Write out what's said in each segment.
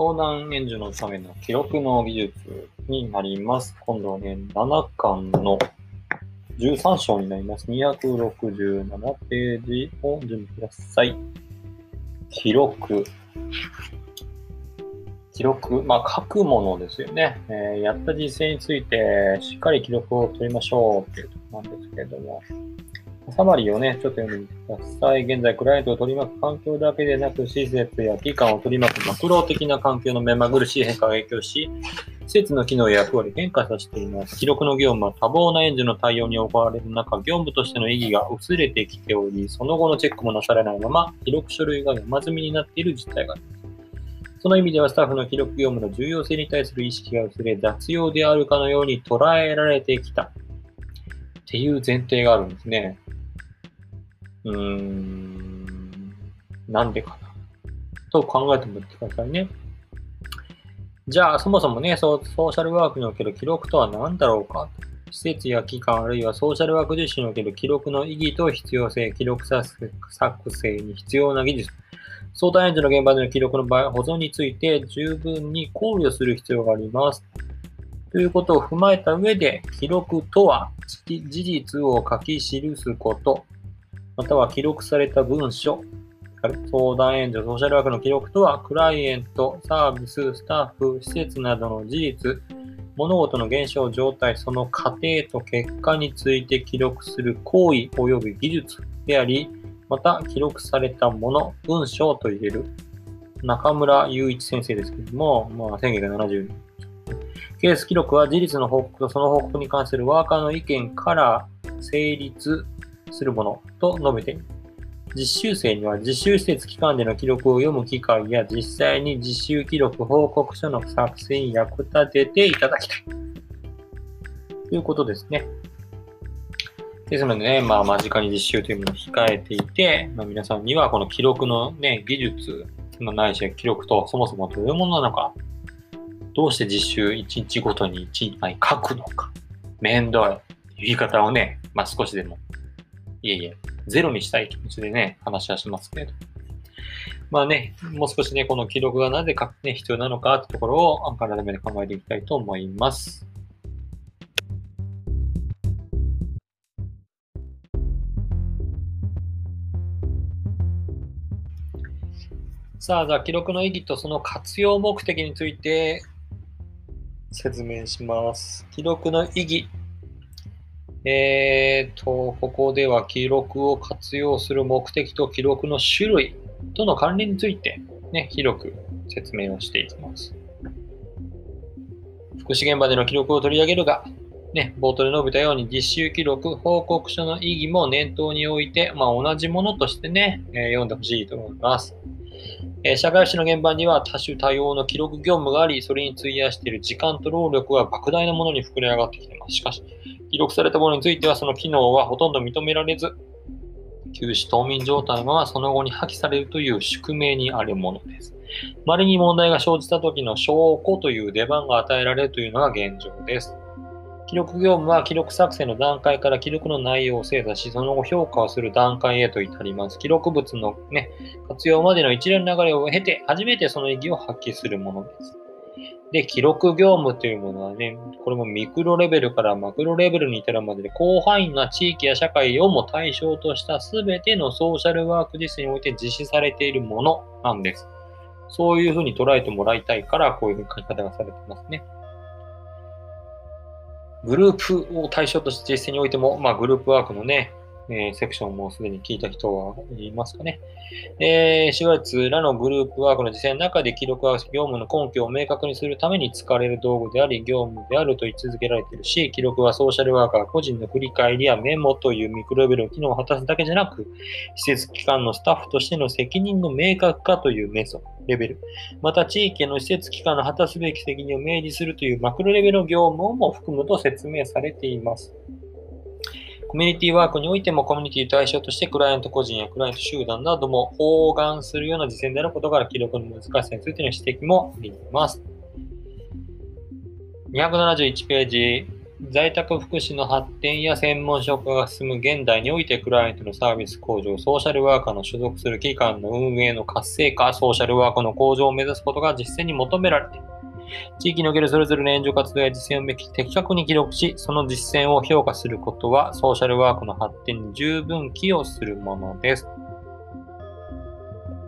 相談援助のための記録の技術になります。今度はね、7巻の13章になります。267ページを準備ください。記録。記録、まあ、書くものですよね、えーやった実践についてしっかり記録を取りましょうっていうところなんですけれども、サマリーをね、ちょっと読んでください。現在、クライアントを取り巻く環境だけでなく、施設や機関を取り巻くマクロ的な環境の目まぐるしい変化が影響し、施設の機能や役割変化させています。記録の業務は多忙な援助の対応に行われる中、業務としての意義が薄れてきており、その後のチェックもなされないまま、記録書類が山積みになっている実態があります。その意味ではスタッフの記録業務の重要性に対する意識が薄れ、雑用であるかのように捉えられてきた。っていう前提があるんですね。うーん、なんでかな。と考えてみてくださいね。じゃあ、そもそもね、ソーシャルワークにおける記録とは何だろうか。施設や機関、あるいはソーシャルワーク自身における記録の意義と必要性、記録作成に必要な技術、相談援助の現場での記録の場合、保存について十分に考慮する必要があります。ということを踏まえた上で、記録とは事実を書き記すこと、または記録された文書、相談援助、ソーシャルワークの記録とは、クライエント、サービス、スタッフ、施設などの事実、物事の現象、状態、その過程と結果について記録する行為及び技術であり、また記録されたもの、文章と言える。中村雄一先生ですけれども、まあ、1970年。ケース記録は事実の報告とその報告に関するワーカーの意見から成立するものと述べている。実習生には実習施設機関での記録を読む機会や実際に実習記録報告書の作成に役立てていただきたい。ということですね。ですのでね、まあ、間近に実習というものを控えていて、まあ、皆さんにはこの記録のね、技術、まあ、ないし記録とそもそもどういうものなのか、どうして実習1日ごとに1枚書くのか、面倒い言い方をね、まあ、少しでも、いえいえ、ゼロにしたい気持ちでね、話はしますけど。まあね、もう少しね、この記録がなぜか、ね、必要なのかってところを改めて考えていきたいと思います。さあ、じゃあ記録の意義とその活用目的について説明します。記録の意義。えーと、ここでは記録を活用する目的と記録の種類との関連について、ね、広く説明をしていきます。福祉現場での記録を取り上げるが、ね、冒頭で述べたように実習記録、報告書の意義も念頭に置いて、まあ、同じものとしてね、えー読んでほしいと思います。えー社会福祉の現場には多種多様の記録業務があり、それに費やしている時間と労力は莫大なものに膨れ上がってきています。しかし、記録されたものについてはその機能はほとんど認められず、休止冬眠状態のままその後に破棄されるという宿命にあるものです。稀に問題が生じた時の証拠という出番が与えられるというのが現状です。記録業務は記録作成の段階から記録の内容を精査し、その後評価をする段階へと至ります。記録物の、ね、活用までの一連の流れを経て、初めてその意義を発揮するものです。で、記録業務というものはね、これもミクロレベルからマクロレベルに至るまでで、広範囲な地域や社会をも対象とした全てのソーシャルワーク実践において実施されているものなんです。そういうふうに捉えてもらいたいから、こういうふうに書き方がされてますね。グループを対象として実践においても、まあ、グループワークのね、えーセクションもすでに聞いた人はいますかね。えー、4月らのグループワークの実践の中で記録は業務の根拠を明確にするために使われる道具であり、業務であると位置づけられているし、記録はソーシャルワーカー個人の振り返りやメモというミクロレベルの機能を果たすだけじゃなく、施設機関のスタッフとしての責任の明確化というメソッドレベル、また地域の施設機関の果たすべき責任を明示するというマクロレベルの業務も含むと説明されています。コミュニティワークにおいてもコミュニティ対象としてクライアント個人やクライアント集団なども包含するような実践であることから記録の難しさについての指摘もあります。271ページ、在宅福祉の発展や専門職が進む現代において、クライアントのサービス向上、ソーシャルワーカーの所属する機関の運営の活性化、ソーシャルワークの向上を目指すことが実践に求められている。地域におけるそれぞれの援助活動や実践を的確に記録し、その実践を評価することは、ソーシャルワークの発展に十分寄与するものです。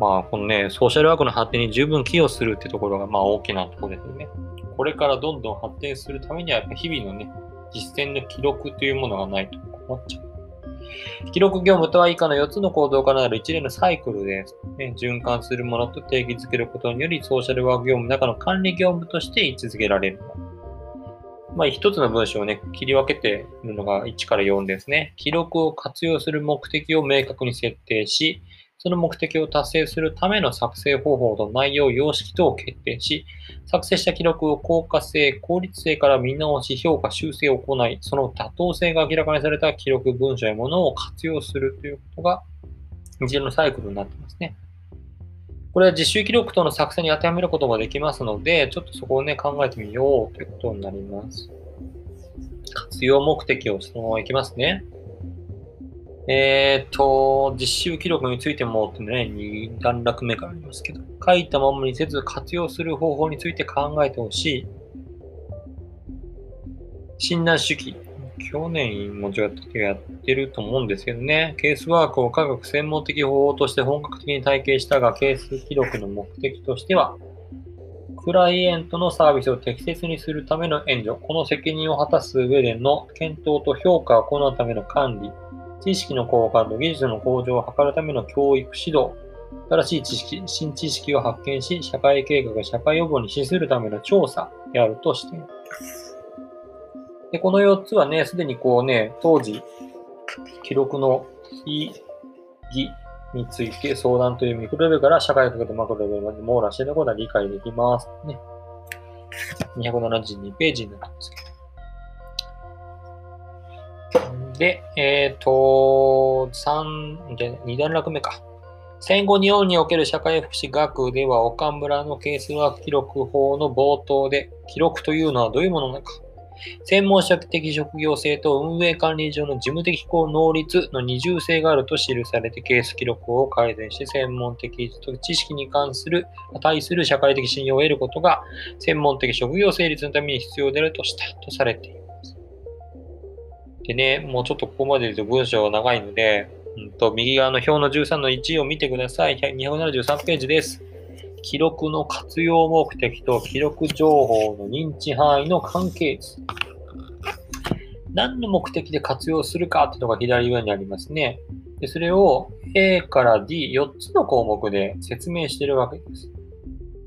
まあ、このね、ソーシャルワークの発展に十分寄与するってところが、まあ、大きなところですよね。これからどんどん発展するためには、やっぱ日々のね、実践の記録というものがないと困っちゃう。記録業務とは以下の4つの行動からなる一連のサイクルで、ね。循環するものと定義づけることにより、ソーシャルワーク業務の中の管理業務として位置づけられるまあ、一つの文章をね、切り分けているのが1から4ですね。記録を活用する目的を明確に設定し、その目的を達成するための作成方法と内容、様式等を決定し、作成した記録を効果性、効率性から見直し、評価、修正を行い、その妥当性が明らかにされた記録、文書やものを活用するということが、一連のサイクルになってますね。これは実習記録等の作成に当てはめることができますので、ちょっとそこをね、考えてみようということになります。活用目的をそのままいきますね。えっ、と、実習記録についてもってね、2段落目からありますけど、書いたままにせず活用する方法について考えてほしい。診断主義。去年も違ったやってると思うんですけどね。ケースワークを科学専門的方法として本格的に体系したが、ケース記録の目的としては、クライエントのサービスを適切にするための援助、この責任を果たす上での検討と評価を行うための管理、知識の交換と技術の向上を図るための教育指導、新しい知識、新知識を発見し、社会計画、社会予防に資するための調査であるとしています。で、この4つはね、すでにこうね、当時、記録の非義について相談というミクロレベルから社会学とマクロレベルまで網羅していることは理解できます。ね。272ページになるんですけど。で、えっ、ー、と、3、で、2段落目か。戦後日本における社会福祉学では岡村のケースワーク記録法の冒頭で、記録というのはどういうものなのか。専門職的職業性と運営管理上の事務的公能率の二重性があると記されてケース記録を改善して専門的知識に関する、対する社会的信用を得ることが専門的職業成立のために必要であるとしたとされています。でね、もうちょっとここまで言うと文章が長いので、うんと、右側の表の13の1を見てください。273ページです。記録の活用目的と記録情報の認知範囲の関係図。何の目的で活用するかっていうのが左上にありますね。でそれを A から D4 つの項目で説明しているわけです。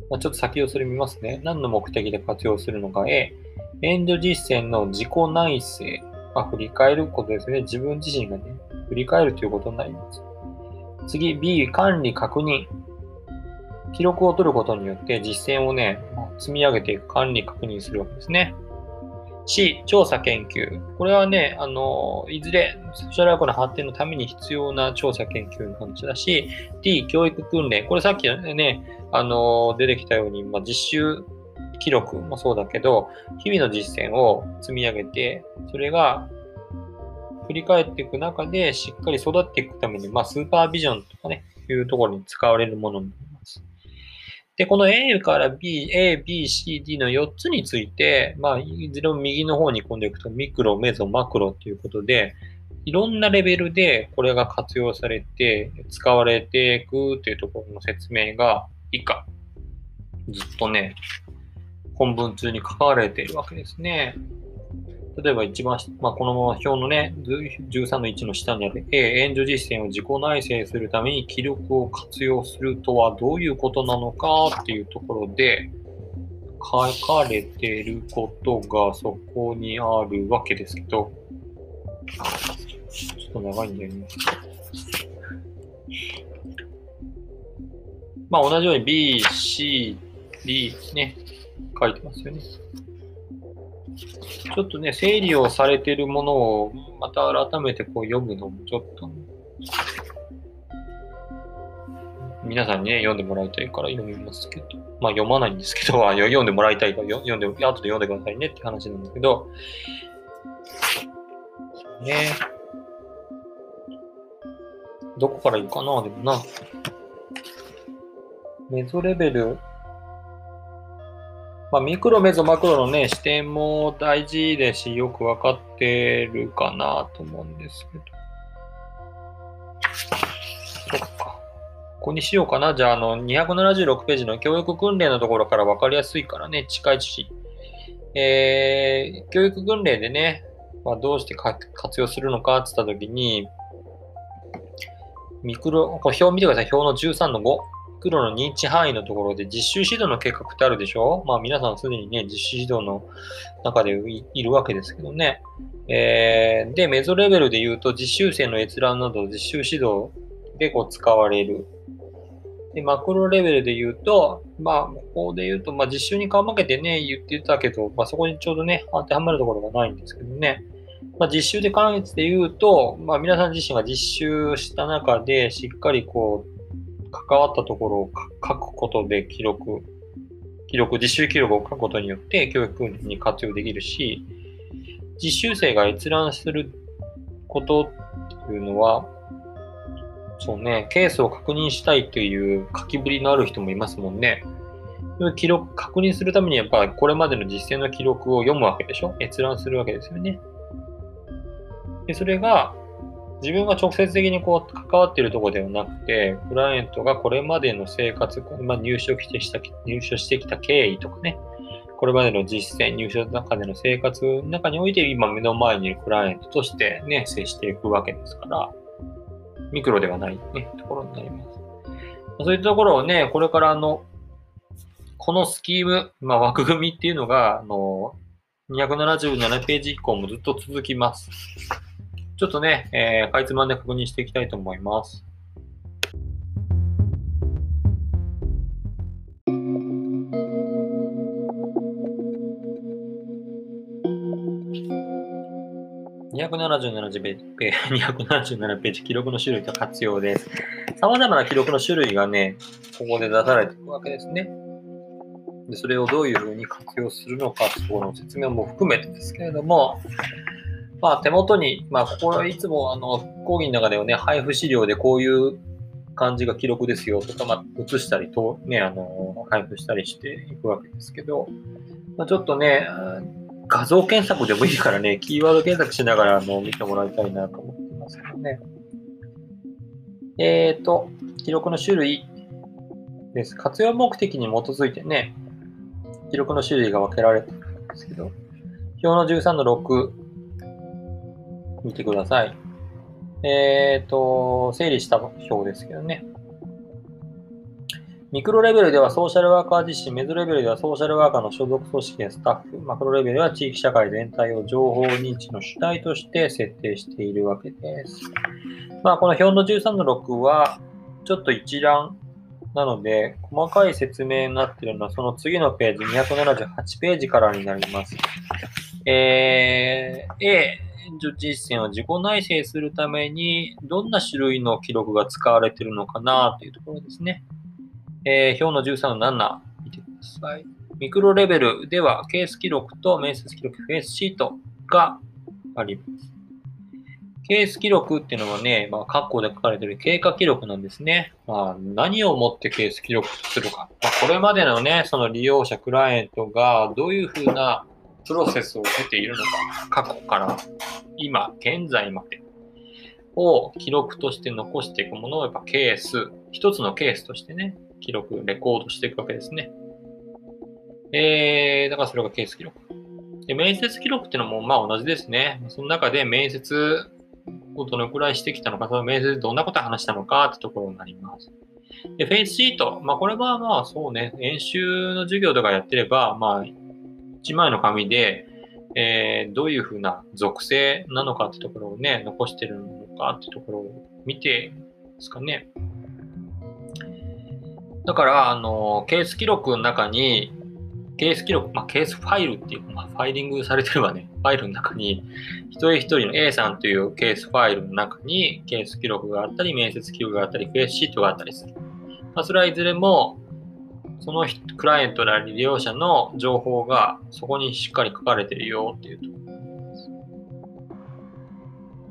まあ、ちょっと先をそれ見ますね。何の目的で活用するのか A。援助実践の自己内省。まあ、振り返ることですね。自分自身がね、振り返るということになります。次、B、管理確認。記録を取ることによって実践をね、積み上げていく管理確認するわけですね。C、調査研究。これはね、あの、いずれソーシャルワークの発展のために必要な調査研究の話だし、D、教育訓練。これさっきね、あの、出てきたように、まあ、実習記録もそうだけど、日々の実践を積み上げて、それが振り返っていく中でしっかり育っていくために、まあ、スーパービジョンとかね、いうところに使われるものになります。で、この A から B、A、B、C、D の4つについて、まあ、いずれも右の方に込んでいくと、ミクロ、メゾ、マクロということで、いろんなレベルでこれが活用されて、使われていくというところの説明が以下、ずっとね、本文中に書かれているわけですね。例えば一番、まあ、この表のね、13の1の下にある A、援助実践を自己内省するために記録を活用するとはどういうことなのかっていうところで、書かれていることがそこにあるわけですけど、ちょっと長いんだよね。まあ同じように B、C、D ね、書いてますよね。ちょっとね、整理をされているものをまた改めてこう読むのもちょっと、皆さんにね、読んでもらいたいから読みますけど、まあ読まないんですけど、読んでもらいたいから読んで、後で読んでくださいねって話なんだけど、ね。どこからいいかなでもな。メゾレベル。まあ、ミクロ、メゾ、マクロのね、視点も大事ですし、よくわかってるかなと思うんですけど。そっか。ここにしようかな。じゃあ、あの、276ページの教育訓練のところからわかりやすいからね、近いし。えー、教育訓練でね、まあ、どうして活用するのかって言ったときに、ミクロ、これ表見てください。表の13の5。黒の認知範囲のところで実習指導の計画ってあるでしょ？まあ皆さんすでにね、実習指導の中でいるわけですけどね。えー、で、メゾレベルで言うと実習生の閲覧など実習指導でこう使われる。で、マクロレベルで言うと、まあ、ここで言うと、まあ実習に顔負けてね、言ってたけど、まあそこにちょうどね、当てはまるところがないんですけどね。まあ、実習で関越で言うと、まあ、皆さん自身が実習した中でしっかりこう関わったところを書くことで記録、記録、実習記録を書くことによって教育訓練に活用できるし、実習生が閲覧することっていうのは、そうね、ケースを確認したいという書きぶりのある人もいますもんね。記録、確認するためにやっぱりこれまでの実践の記録を読むわけでしょ？閲覧するわけですよね。で、それが、自分が直接的にこう関わっているところではなくて、クライアントがこれまでの生活、まあ、入所してきた入所してきた経緯とかね、これまでの実践、入所の中での生活の中において、今目の前にいるクライアントとしてね、接していくわけですから、ミクロではないね、ところになります。そういったところをね、これからの、このスキーム、まあ、枠組みっていうのが、あの、277ページ以降もずっと続きます。ちょっとね、えー、かいつまんで確認していきたいと思います。277ページ、277 ページ、記録の種類と活用です。様々な記録の種類がね、ここで出されているわけですね。でそれをどういうふうに活用するのかというとこの説明も含めてですけれども、まあ、手元に、まあ、ここはいつもあの講義の中ではね、配布資料でこういう感じが記録ですよとか、まあ、写したりと、ね、あの、配布したりしていくわけですけど、まあ、ちょっとね、画像検索でもいいからね、キーワード検索しながらあの見てもらいたいなと思ってますけどね。えっ、ー、と、記録の種類です。活用目的に基づいてね、記録の種類が分けられてるんですけど、表の13の6、見てください。えっ、ー、と、整理した表ですけどね。ミクロレベルではソーシャルワーカー自身、メゾレベルではソーシャルワーカーの所属組織やスタッフ、マクロレベルでは地域社会全体を情報認知の主体として設定しているわけです。まあ、この表の13の6は、ちょっと一覧なので、細かい説明になっているのは、その次のページ、278ページからになります。えー、A、援助実践を自己内省するために、どんな種類の記録が使われているのかなというところですね。えー、表の13の7、見てください。ミクロレベルでは、ケース記録と面接記録、フェイスシートがあります。ケース記録っていうのはね、まあ、括弧で書かれている経過記録なんですね。まあ、何をもってケース記録するか。まあ、これまでのね、その利用者、クライアントがどういうふうなプロセスを経ているのか、過去から今、現在までを記録として残していくものをやっぱケース、一つのケースとしてね、記録、レコードしていくわけですね。えー、だからそれがケース記録。で、面接記録っていうのもまあ同じですね。その中で面接をどのくらいしてきたのか、その面接でどんなことを話したのかってところになります。で、フェイスシート。まあこれはまあそうね、演習の授業とかやってれば、まあ1枚の紙で、えー、どういうふうな属性なのかってところをね、残してるのかってところを見てですかね。だから、あの、ケース記録の中に、ケース記録、まあ、ケースファイルっていう、まあ、ファイリングされてればね、ファイルの中に、一人一人の A さんというケースファイルの中に、ケース記録があったり、面接記録があったり、フェイスシートがあったりする。まあ、それはいずれも、そのクライアントなり利用者の情報がそこにしっかり書かれているよっていうところです。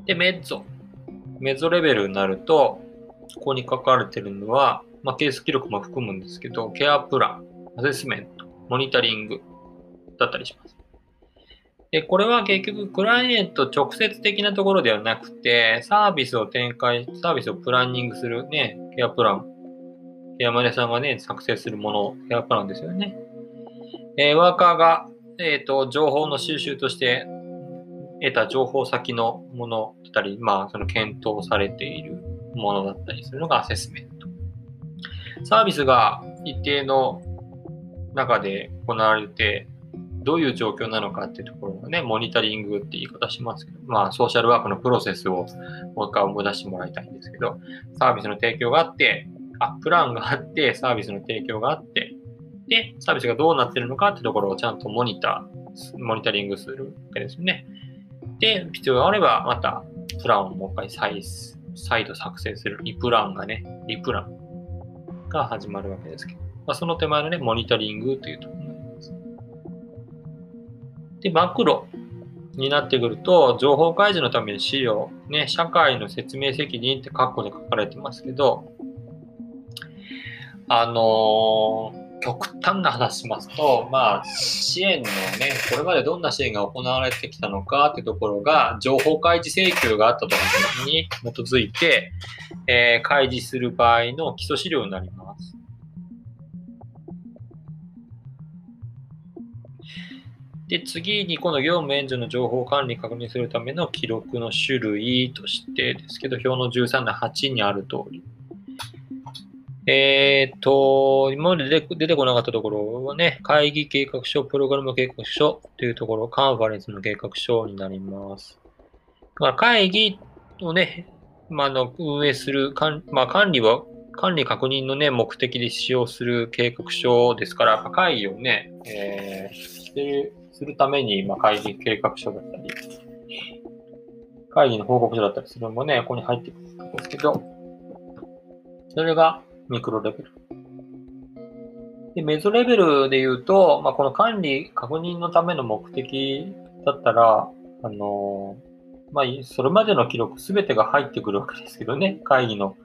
で、メッゾ。メッゾレベルになると、ここに書かれてるのは、まあ、ケース記録も含むんですけど、ケアプラン、アセスメント、モニタリングだったりします。で、これは結局、クライアント直接的なところではなくて、サービスを展開、サービスをプランニングするね、ケアプラン。ケアマネさんがね、作成するもの、ケアプランですよね。えー、ワーカーが、えっ、ー、と、情報の収集として得た情報先のものだったり、まあ、その検討されているものだったりするのがアセスメント。サービスが一定の中で行われて、どういう状況なのかっていうところをね、モニタリングって言い方しますけど、まあ、ソーシャルワークのプロセスをもう一回思い出してもらいたいんですけど、サービスの提供があって、あ、プランがあって、サービスの提供があって、で、サービスがどうなってるのかってところをちゃんとモニター、モニタリングするわけですよね。で、必要があれば、また、プランをもう一回再再度作成するリプランがね、リプランが始まるわけですけど、まあ、その手前のね、モニタリングというところになりますで、マクロになってくると、情報開示のために資料、ね、社会の説明責任って括弧で書かれてますけど、あのー、極端な話しますと、まあ、支援のね、これまでどんな支援が行われてきたのかっていうところが、情報開示請求があったときに基づいて、えー、開示する場合の基礎資料になります。で、次にこの業務援助の情報管理確認するための記録の種類としてですけど、表の13の8にある通り。えっ、と、今まで出てこなかったところはね、会議計画書、プログラム計画書というところ、カンファレンスの計画書になります。だから会議をね、まあ、の運営する、まあ、管理は、管理確認のね、目的で使用する計画書ですから、会議をね、えー、するために、まあ、会議計画書だったり、会議の報告書だったりするのもね、ここに入ってくるんですけど、それがミクロレベル。で、メゾレベルで言うと、まあ、この管理、確認のための目的だったら、あのまあ、それまでの記録すべてが入ってくるわけですけどね、会議の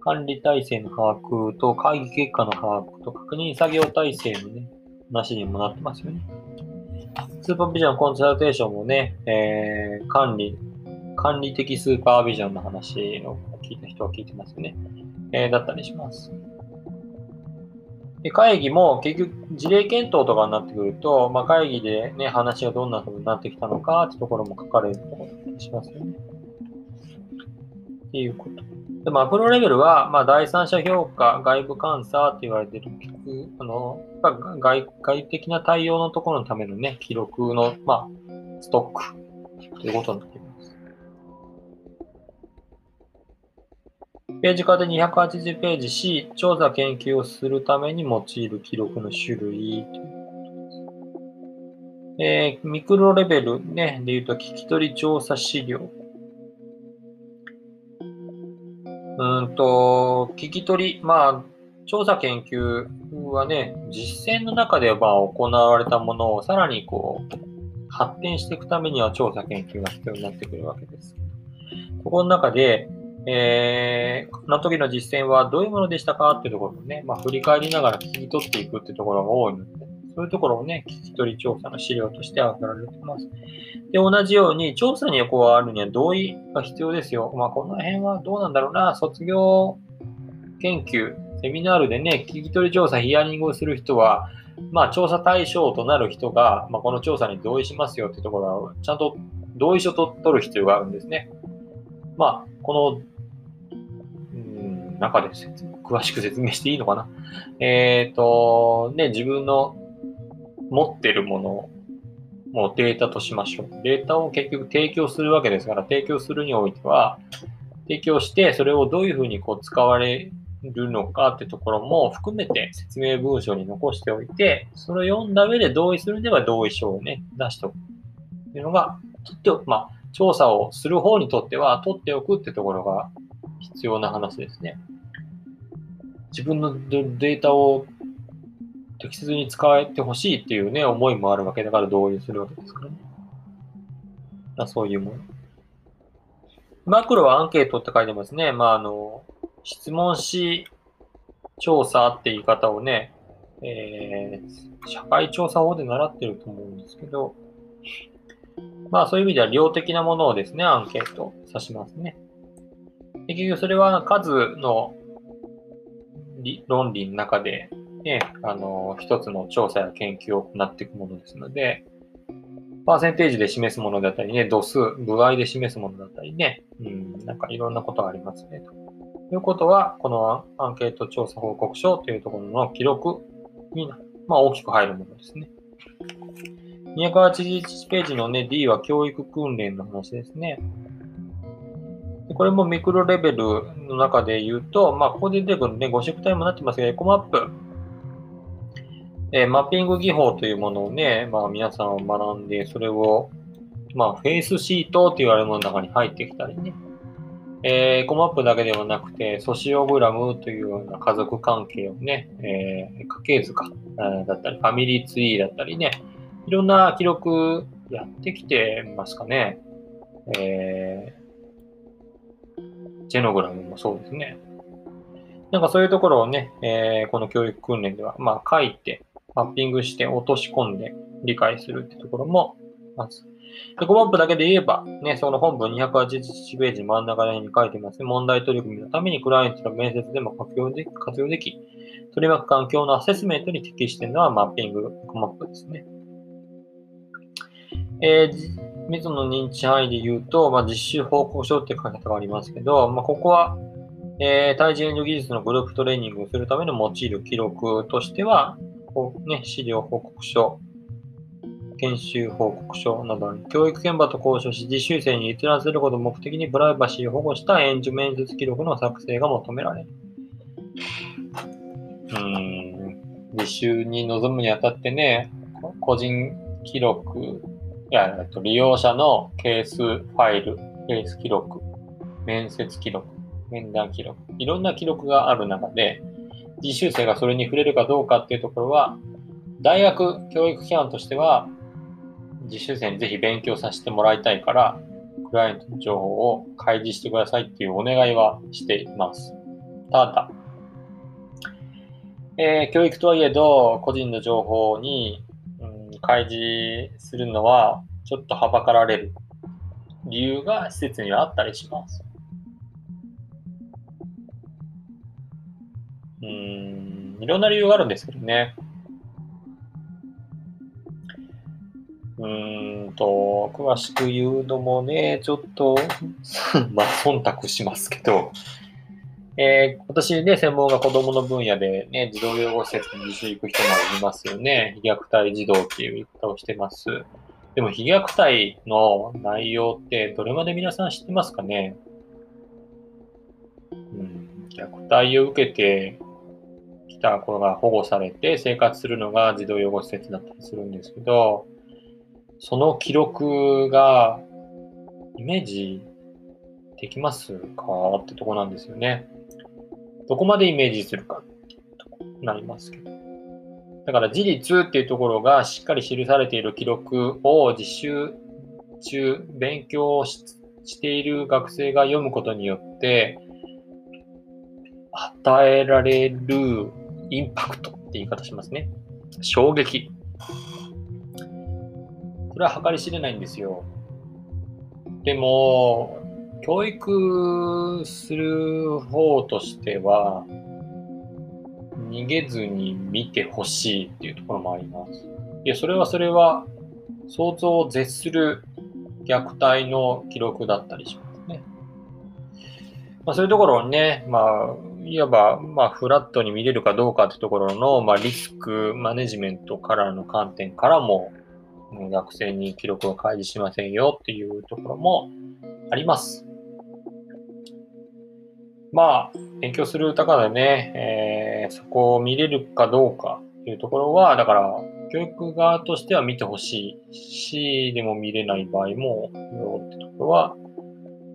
管理体制の把握と会議結果の把握と確認作業体制のね、話にもなってますよね。スーパービジョンコンサルテーションもね、えー、管理、管理的スーパービジョンの話を聞いた人は聞いてますよね。え、だったりします。で会議も結局事例検討とかになってくると、まあ、会議でね、話がどんな風になってきたのかってところも書かれるところだったりしますよね。っていうこと。でマクロレベルは、まあ、第三者評価、外部監査って言われてる、あの外外的な対応のところのためのね、記録の、まあ、ストックということになってます。ページ化で280ページ C、調査研究をするために用いる記録の種類ということです。えー、ミクロレベルね、で言うと聞き取り調査資料。うんと、聞き取り、まあ、調査研究はね、実践の中では行われたものをさらにこう、発展していくためには調査研究が必要になってくるわけです。ここの中で、えー、この時の実践はどういうものでしたかっていうところをね、まあ、振り返りながら聞き取っていくっていうところが多いので、そういうところをね、聞き取り調査の資料として挙げられています。で、同じように、調査にこうあるには同意が必要ですよ。まあ、この辺はどうなんだろうな、卒業研究、セミナールでね、聞き取り調査、ヒアリングをする人は、まあ、調査対象となる人が、まあ、この調査に同意しますよっていうところは、ちゃんと同意書と取る必要があるんですね。まあ、この、中で詳しく説明していいのかな？えっ、ー、と、ね、自分の持ってるものをもうデータとしましょう。データを結局提供するわけですから、提供するにおいては、提供して、それをどういうふうにこう使われるのかってところも含めて説明文章に残しておいて、それを読んだ上で同意するでは同意書をね、出しておくっていうのが、とっておく、まあ、調査をする方にとっては取っておくってところが必要な話ですね。自分のデータを適切に使えてほしいっていうね、思いもあるわけだから同意するわけですからね。あそういうもの。マクロはアンケートって書いてますね。まあ、あの、質問し調査って言い方をね、えー、社会調査法で習ってると思うんですけど、まあそういう意味では量的なものをですね、アンケート指しますね。結局それは数の論理の中で、ね、あの、一つの調査や研究を行っていくものですので、パーセンテージで示すものだったりね、度数、部合で示すものだったりね、うん、なんかいろんなことがありますね。ということは、このアンケート調査報告書というところの記録に、まあ、大きく入るものですね。281ページのね、D は教育訓練の話ですね。これもミクロレベルの中で言うと、まあ、ここで出てくるね、5色体もなってますけど、エコマップ。えー、マッピング技法というものをね、まあ、皆さんを学んで、それを、まあ、フェイスシートと言われるものの中に入ってきたりね。えー、エコマップだけではなくて、ソシオグラムというような家族関係をね、えー、家系図か、えだったり、ファミリーツリーだったりね、いろんな記録やってきてますかね。え、ジェノグラムもそうですね。なんかそういうところをね、えー、この教育訓練では、まあ書いて、マッピングして落とし込んで理解するってところもあります。で、5マップだけで言えば、ね、その本文281ページ真ん中に書いてます、ね、問題取り組みのためにクライアントの面接でも活用で活用でき、取り巻く環境のアセスメントに適しているのはマッピング、5マップですね。えー、水野認知範囲で言うと、まあ、実習報告書って書き方がありますけど、まあ、ここは、えー、対人援助技術のグループトレーニングをするための用いる記録としては、こうね、資料報告書、研修報告書などに教育現場と交渉し、実習生に閲覧することを目的にプライバシーを保護した援助面接記録の作成が求められる。うん、実習に臨むにあたってね、個人記録いや、と利用者のケースファイル、ケース記録、面接記録、面談記録、いろんな記録がある中で、実習生がそれに触れるかどうかっていうところは、大学教育機関としては、実習生にぜひ勉強させてもらいたいから、クライアントの情報を開示してくださいっていうお願いはしています。ただ、えー、教育とはいえど、個人の情報に開示するのはちょっとはばかられる理由が施設にはあったりします。うん、いろんな理由があるんですけどね。うんと、詳しく言うのもね、ちょっと まあ、忖度しますけど、えー、私ね、専門が子供の分野でね、児童養護施設に自習行く人もいますよね。非虐待児童っていう言い方をしてます。でも、非虐待の内容ってどれまで皆さん知ってますかね？うん、虐待を受けてきた子が保護されて生活するのが児童養護施設だったりするんですけど、その記録がイメージできますか？ってとこなんですよね。どこまでイメージするかなりますけど。だから事実っていうところがしっかり記されている記録を実習中勉強している学生が読むことによって与えられるインパクトって言い方しますね。衝撃。これは計り知れないんですよ。でも、教育する方としては、逃げずに見てほしいっていうところもあります。いや、それはそれは、想像を絶する虐待の記録だったりしますね。まあ、そういうところをね、まあ、いわば、まあ、フラットに見れるかどうかってところの、まあ、リスクマネジメントからの観点からも、学生に記録を開示しませんよっていうところもあります。まあ、勉強する高でね、えー、そこを見れるかどうかというところは、だから、教育側としては見てほしいし、でも見れない場合も、よってところは、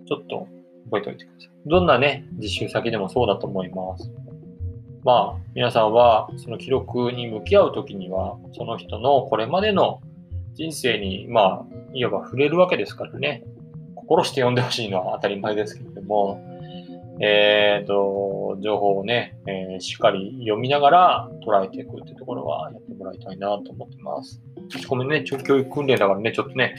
ちょっと覚えておいてください。どんなね、実習先でもそうだと思います。まあ、皆さんは、その記録に向き合うときには、その人のこれまでの人生に、まあ、いわば触れるわけですからね。心して読んでほしいのは当たり前ですけれども、えっ、ー、と、情報をね、えー、しっかり読みながら捉えていくっていうところはやってもらいたいなと思ってます。ごめんね、教育訓練だからね、ちょっとね、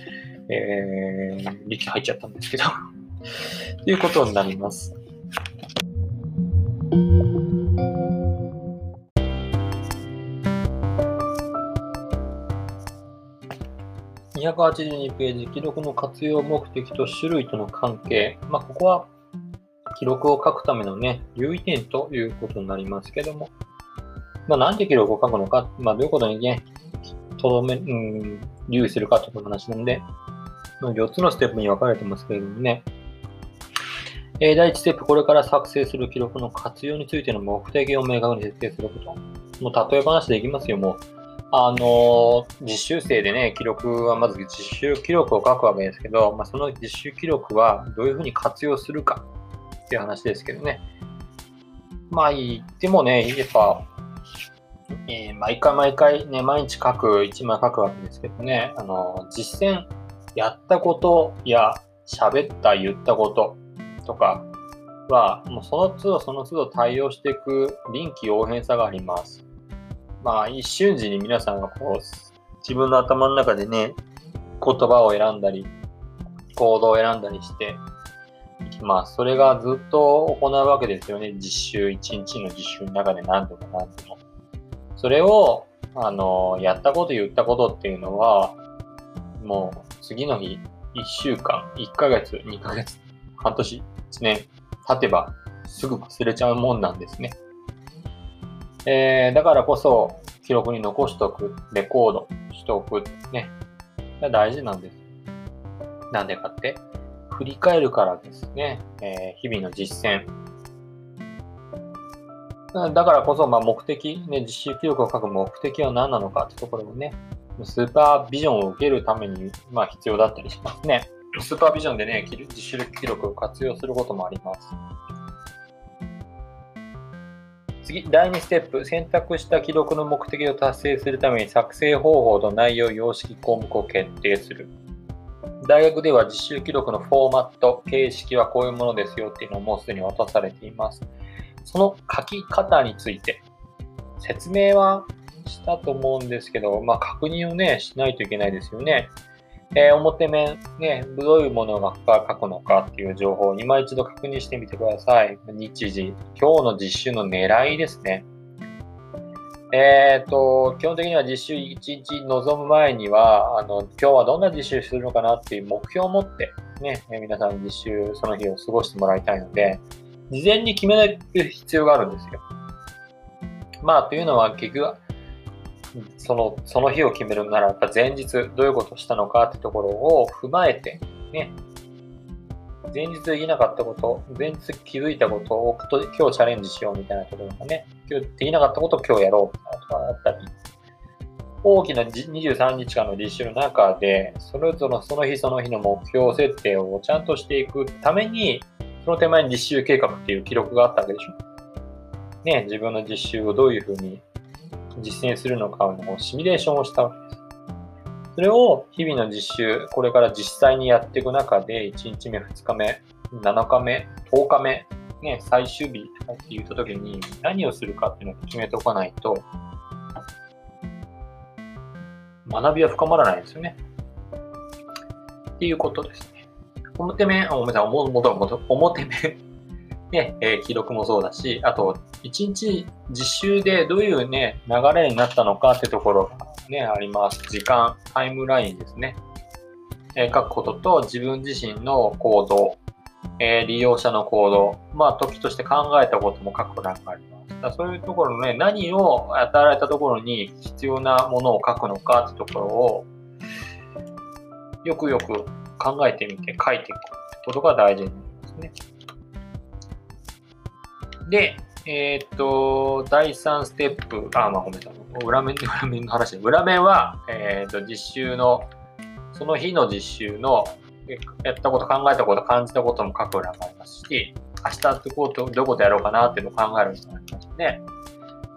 えー、力入っちゃったんですけど ということになります。282ページ、記録の活用目的と種類との関係。まあ、ここは記録を書くためのね、留意点ということになりますけども、まあ、なんで記録を書くのか、まあ、どういうことにね、とどめ、うん、留意するかという話なんで、4つのステップに分かれてますけれどもね、えー、第1ステップ、これから作成する記録の活用についての目的を明確に設定すること。もう例え話でいきますよ、もう。あの、実習生でね、記録はまず実習記録を書くわけですけど、まあ、その実習記録はどういうふうに活用するかっていう話ですけどね。まあ言ってもね、やっぱ、えー、毎回毎回ね、毎日書く、1枚書くわけですけどね、あの、実践、やったことや喋った、言ったこととかは、もうその都度その都度対応していく臨機応変さがあります。まあ、一瞬時に皆さんがこう、自分の頭の中でね、言葉を選んだり、行動を選んだりしてます。それがずっと行うわけですよね。実習、一日の実習の中で何度も何度も。それを、あの、やったこと言ったことっていうのは、もう次の日、1週間、1ヶ月、2ヶ月、半年、1年経てばすぐ忘れちゃうもんなんですね。えー、だからこそ、記録に残しておく、レコードしておく、ね。大事なんです。なんでかって、振り返るからですね。えー、日々の実践。だからこそ、まあ、目的、ね、実習記録を書く目的は何なのかってところをね、スーパービジョンを受けるために、まあ、必要だったりしますね。スーパービジョンでね、実習記録を活用することもあります。次、第2ステップ、選択した記録の目的を達成するために作成方法と内容、様式、項目を決定する。大学では実習記録のフォーマット、形式はこういうものですよっていうのをもうすでに渡されています。その書き方について、説明はしたと思うんですけど、まあ、確認をね、しないといけないですよね。えー、表面、ね、どういうものが書くのかっていう情報を今一度確認してみてください。日時、今日の実習の狙いですね。えっ、ー、と、基本的には実習1日臨む前には、あの、今日はどんな実習するのかなっていう目標を持って、ね、皆さん実習その日を過ごしてもらいたいので、事前に決めない必要があるんですよ。まあ、というのは結局、その、その日を決めるなら、やっぱ前日どういうことをしたのかってところを踏まえて、ね、前日できなかったこと、前日気づいたことを今日チャレンジしようみたいなところがね、今日できなかったことを今日やろうみたいなとかあったり、大きな23日間の実習の中で、それぞれその日その日の目標設定をちゃんとしていくために、その手前に実習計画っていう記録があったわけでしょ。ね、自分の実習をどういうふうに実践するのかのシミュレーションをしたわけです。それを日々の実習、これから実際にやっていく中で、1日目、2日目、7日目、10日目、ね、最終日って言った時に何をするかっていうのを決めておかないと、学びは深まらないですよね。っていうことですね。表面、あ、ごめんなさい、表面ね、えー、記録もそうだし、あと、一日実習でどういうね、流れになったのかってところがね、あります。時間、タイムラインですね。えー、書くことと自分自身の行動、えー、利用者の行動、まあ、時として考えたことも書く欄があります。だそういうところのね、何を与えられたところに必要なものを書くのかってところを、よくよく考えてみて書いていくことが大事になりますね。で、えっ、と、第3ステップ、あ、まあ、ごめんなさい。裏面、裏面の話裏面は、えっ、と、実習の、その日の実習の、やったこと、考えたこと、感じたことも書く裏もありますし、明日ってこうと、どことやろうかなっていうのを考えるのもありますね。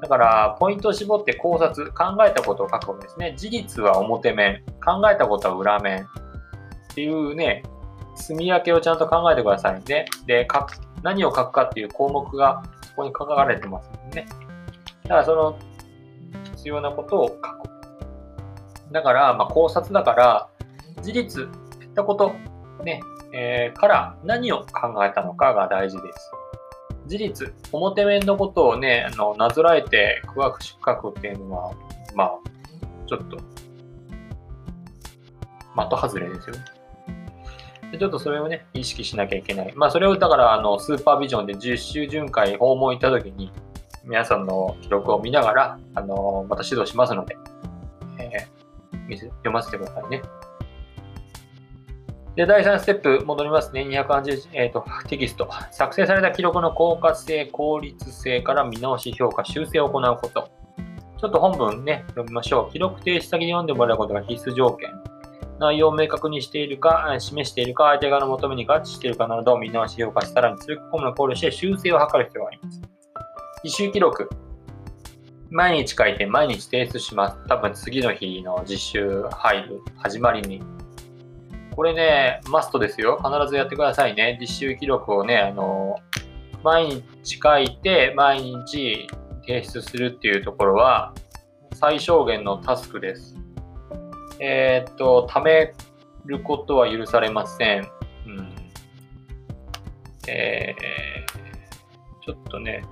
だから、ポイントを絞って考察、考えたことを書くわけですね。事実は表面、考えたことは裏面っていうね、積み分けをちゃんと考えてくださいね。で、書く何を書くかっていう項目がそこに書かれてますのでね。だからその必要なことを書く。だから、まあ、考察だから、事実、言ったこと、ね、えー、から何を考えたのかが大事です。事実、表面のことをね、あのなぞらえて詳しく書くっていうのは、まあ、ちょっと、的外れですよね。でちょっとそれをね、意識しなきゃいけない。まあ、それをだから、あの、スーパービジョンで10周巡回訪問行った時に、皆さんの記録を見ながら、あの、また指導しますので、えー、読ませてくださいね。で、第3ステップ、戻りますね。280、えっ、ー、と、テキスト。作成された記録の効果性、効率性から見直し、評価、修正を行うこと。ちょっと本文ね、読みましょう。記録停止先で読んでもらうことが必須条件。内容を明確にしているか、示しているか、相手側の求めに合致しているかなどを見直し評価し、さらに追加項目を考慮して修正を図る必要があります。実習記録。毎日書いて毎日提出します。多分次の日の実習入る始まりに。これね、マストですよ。必ずやってくださいね。実習記録をね、あの、毎日書いて毎日提出するっていうところは最小限のタスクです。えー、っと、貯めることは許されません。うん。えー、ちょっとね、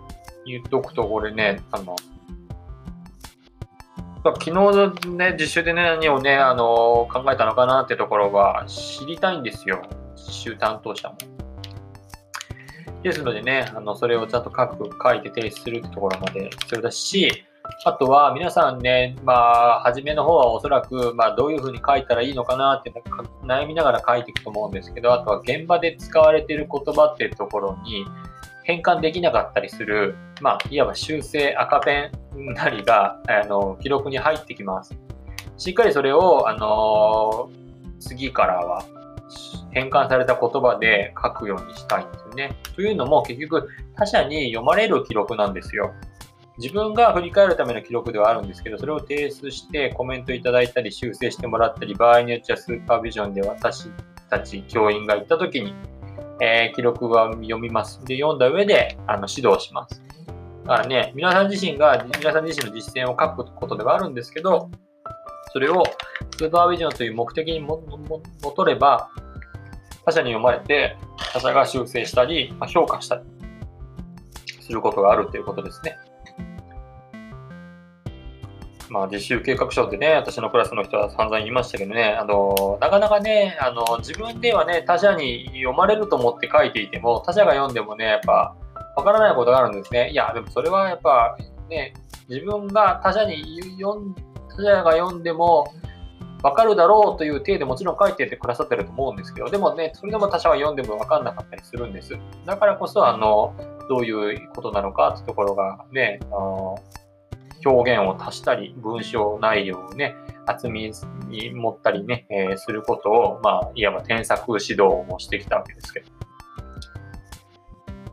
言っとくと、これね、あの、昨日のね、実習でね、何をね、あの、考えたのかなってところは知りたいんですよ。実習担当者も。ですのでね、あの、それをちゃんと書く、書いて提出するってところまで必要だし、あとは皆さんね、まあ、初めの方はおそらく、まあ、どういうふうに書いたらいいのかなって悩みながら書いていくと思うんですけど、あとは現場で使われている言葉っていうところに変換できなかったりする、まあ、いわば修正赤ペンなりが、あの、記録に入ってきます。しっかりそれを、あの次からは変換された言葉で書くようにしたいんですよね。というのも結局他者に読まれる記録なんですよ。自分が振り返るための記録ではあるんですけど、それを提出してコメントいただいたり修正してもらったり、場合によってはスーパービジョンで私たち教員が行った時に、えー、記録は読みます。で、読んだ上であの指導します。だからね、皆さん自身が、皆さん自身の実践を書くことではあるんですけど、それをスーパービジョンという目的にもとれば、他者に読まれて、他者が修正したり、まあ、評価したりすることがあるということですね。まあ、実習計画書ってね、私のクラスの人は散々言いましたけどね、あの、なかなかね、あの、自分ではね、他者に読まれると思って書いていても、他者が読んでもね、やっぱ、わからないことがあるんですね。いや、でもそれはやっぱ、ね、自分が他者に読ん、他者が読んでも、わかるだろうという体でもちろん書いててくださってると思うんですけど、でもね、それでも他者が読んでもわかんなかったりするんです。だからこそ、あの、どういうことなのかってところがね、あの表現を足したり、文章内容をね、厚みに持ったりね、えー、することを、まあ、いわば添削指導もしてきたわけですけど。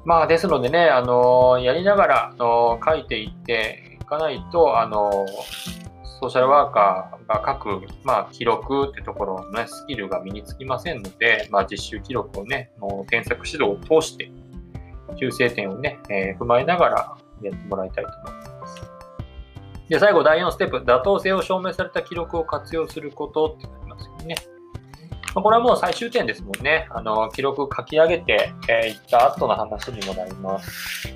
まあ、ですのでね、あのやりながら、あの書いていっていかないと、あのソーシャルワーカーが書く、まあ、記録ってところのね、スキルが身につきませんので、まあ、実習記録をね、添削指導を通して、修正点をね、え、踏まえながらやってもらいたいと思います。で、最後、第4ステップ、妥当性を証明された記録を活用することってなりますよね。まこれはもう最終点ですもんね。あの、記録書き上げてい、えー、った後の話にもなります。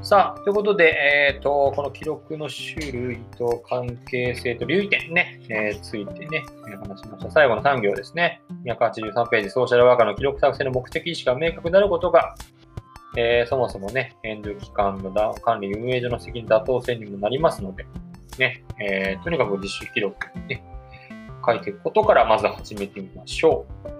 さあ、ということで、えっ、ー、と、この記録の種類と関係性と留意点ね、えー、ついてね、話しました。最後の3行ですね。283ページ、ソーシャルワーカーの記録作成の目的意識が明確になることがえー、そもそもね、援助機関の管理運営上の責任妥当性にもなりますので、ね、えー、とにかく実習記録ね、書いていくことからまず始めてみましょう。